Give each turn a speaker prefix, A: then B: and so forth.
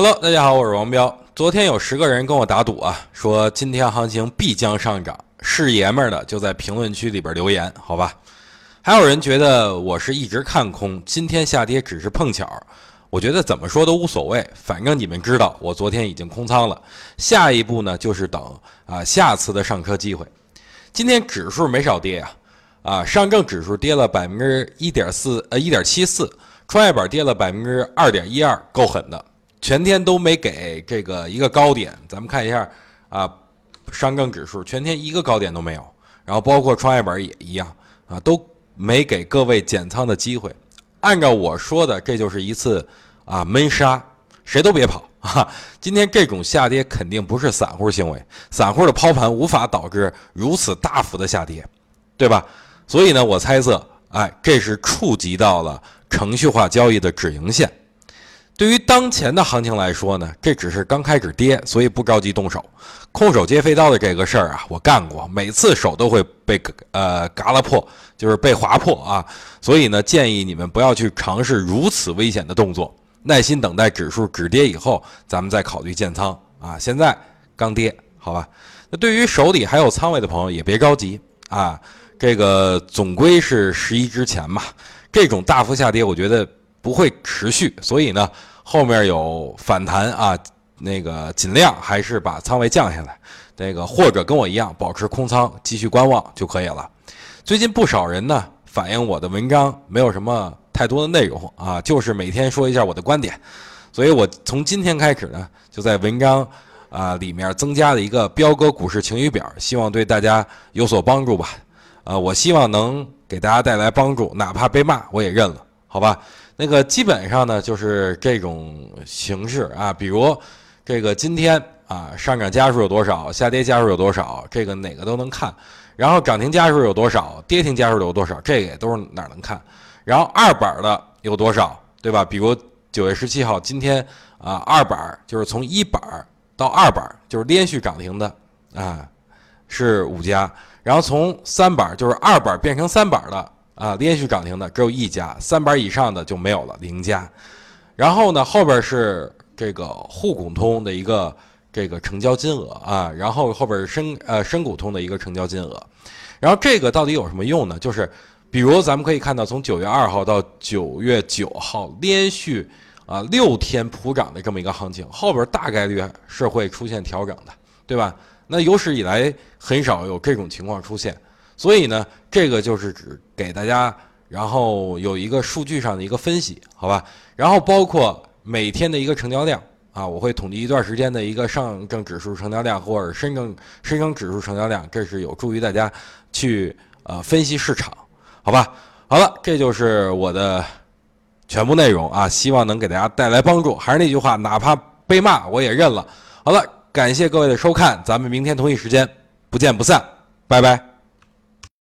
A: Hello，大家好，我是王彪。昨天有十个人跟我打赌啊，说今天行情必将上涨，是爷们儿的就在评论区里边留言，好吧？还有人觉得我是一直看空，今天下跌只是碰巧。我觉得怎么说都无所谓，反正你们知道我昨天已经空仓了，下一步呢就是等啊下次的上车机会。今天指数没少跌呀，啊上证指数跌了百分之一点四呃一点七四，创业板跌了百分之二点一二，够狠的。全天都没给这个一个高点，咱们看一下啊，上证指数全天一个高点都没有，然后包括创业板也一样啊，都没给各位减仓的机会。按照我说的，这就是一次啊闷杀，谁都别跑啊！今天这种下跌肯定不是散户行为，散户的抛盘无法导致如此大幅的下跌，对吧？所以呢，我猜测，哎，这是触及到了程序化交易的止盈线。对于当前的行情来说呢，这只是刚开始跌，所以不着急动手。空手接飞刀的这个事儿啊，我干过，每次手都会被呃嘎了破，就是被划破啊。所以呢，建议你们不要去尝试如此危险的动作，耐心等待指数止跌以后，咱们再考虑建仓啊。现在刚跌，好吧？那对于手里还有仓位的朋友也别着急啊，这个总归是十一之前嘛，这种大幅下跌，我觉得。不会持续，所以呢，后面有反弹啊，那个尽量还是把仓位降下来，那个或者跟我一样保持空仓，继续观望就可以了。最近不少人呢反映我的文章没有什么太多的内容啊，就是每天说一下我的观点，所以我从今天开始呢，就在文章啊里面增加了一个彪哥股市晴雨表，希望对大家有所帮助吧。呃，我希望能给大家带来帮助，哪怕被骂我也认了，好吧？那个基本上呢，就是这种形式啊，比如这个今天啊上涨家数有多少，下跌家数有多少，这个哪个都能看。然后涨停家数有多少，跌停家数有多少，这个也都是哪能看。然后二板的有多少，对吧？比如九月十七号今天啊，二板就是从一板到二板就是连续涨停的啊，是五家。然后从三板就是二板变成三板的。啊，连续涨停的只有一家，三板以上的就没有了，零家。然后呢，后边是这个沪股通的一个这个成交金额啊，然后后边是深呃深股通的一个成交金额。然后这个到底有什么用呢？就是比如咱们可以看到，从九月二号到九月九号连续啊六天普涨的这么一个行情，后边大概率是会出现调整的，对吧？那有史以来很少有这种情况出现。所以呢，这个就是指给大家，然后有一个数据上的一个分析，好吧？然后包括每天的一个成交量啊，我会统计一段时间的一个上证指数成交量或者深证深证指数成交量，这是有助于大家去呃分析市场，好吧？好了，这就是我的全部内容啊，希望能给大家带来帮助。还是那句话，哪怕被骂我也认了。好了，感谢各位的收看，咱们明天同一时间不见不散，拜拜。